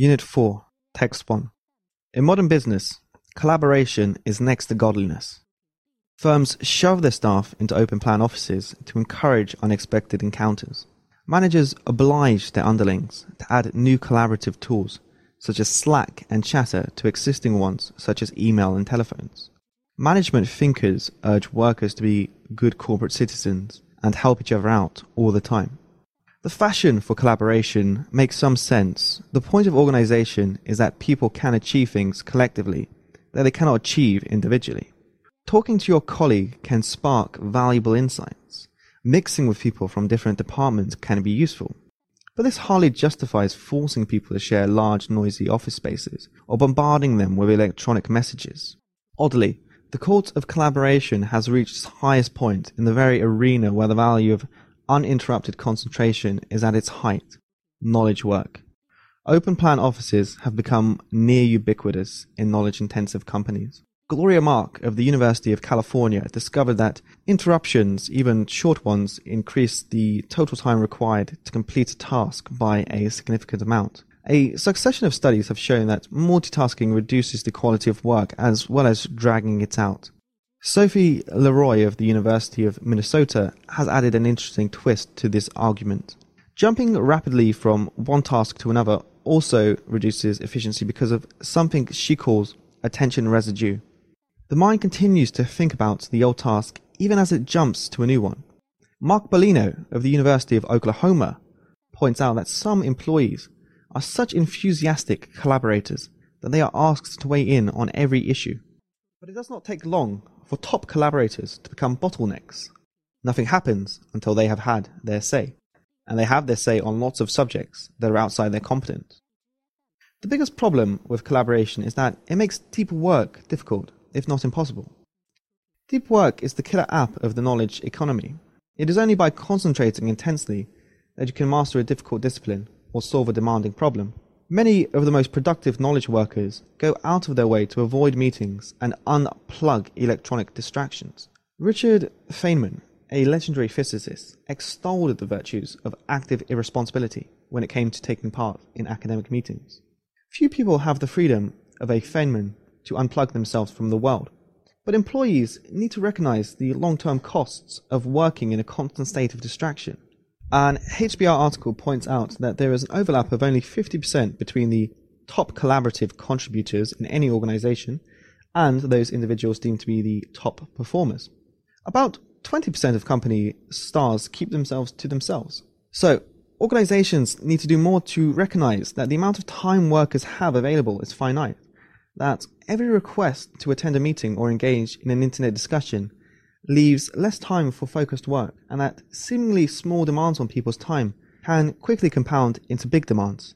Unit 4, Text 1. In modern business, collaboration is next to godliness. Firms shove their staff into open plan offices to encourage unexpected encounters. Managers oblige their underlings to add new collaborative tools, such as Slack and Chatter, to existing ones, such as email and telephones. Management thinkers urge workers to be good corporate citizens and help each other out all the time. The fashion for collaboration makes some sense. The point of organization is that people can achieve things collectively that they cannot achieve individually. Talking to your colleague can spark valuable insights. Mixing with people from different departments can be useful. But this hardly justifies forcing people to share large, noisy office spaces or bombarding them with electronic messages. Oddly, the cult of collaboration has reached its highest point in the very arena where the value of uninterrupted concentration is at its height knowledge work. Open plan offices have become near ubiquitous in knowledge intensive companies. Gloria Mark of the University of California discovered that interruptions, even short ones, increase the total time required to complete a task by a significant amount. A succession of studies have shown that multitasking reduces the quality of work as well as dragging it out. Sophie Leroy of the University of Minnesota has added an interesting twist to this argument. Jumping rapidly from one task to another also reduces efficiency because of something she calls attention residue. The mind continues to think about the old task even as it jumps to a new one. Mark Bolino of the University of Oklahoma points out that some employees are such enthusiastic collaborators that they are asked to weigh in on every issue. But it does not take long for top collaborators to become bottlenecks. Nothing happens until they have had their say, and they have their say on lots of subjects that are outside their competence. The biggest problem with collaboration is that it makes deep work difficult, if not impossible. Deep work is the killer app of the knowledge economy. It is only by concentrating intensely that you can master a difficult discipline or solve a demanding problem. Many of the most productive knowledge workers go out of their way to avoid meetings and unplug electronic distractions. Richard Feynman, a legendary physicist, extolled the virtues of active irresponsibility when it came to taking part in academic meetings. Few people have the freedom of a Feynman to unplug themselves from the world, but employees need to recognize the long term costs of working in a constant state of distraction. An HBR article points out that there is an overlap of only 50% between the top collaborative contributors in any organization and those individuals deemed to be the top performers. About 20% of company stars keep themselves to themselves. So, organizations need to do more to recognize that the amount of time workers have available is finite, that every request to attend a meeting or engage in an internet discussion leaves less time for focused work, and that seemingly small demands on people's time can quickly compound into big demands.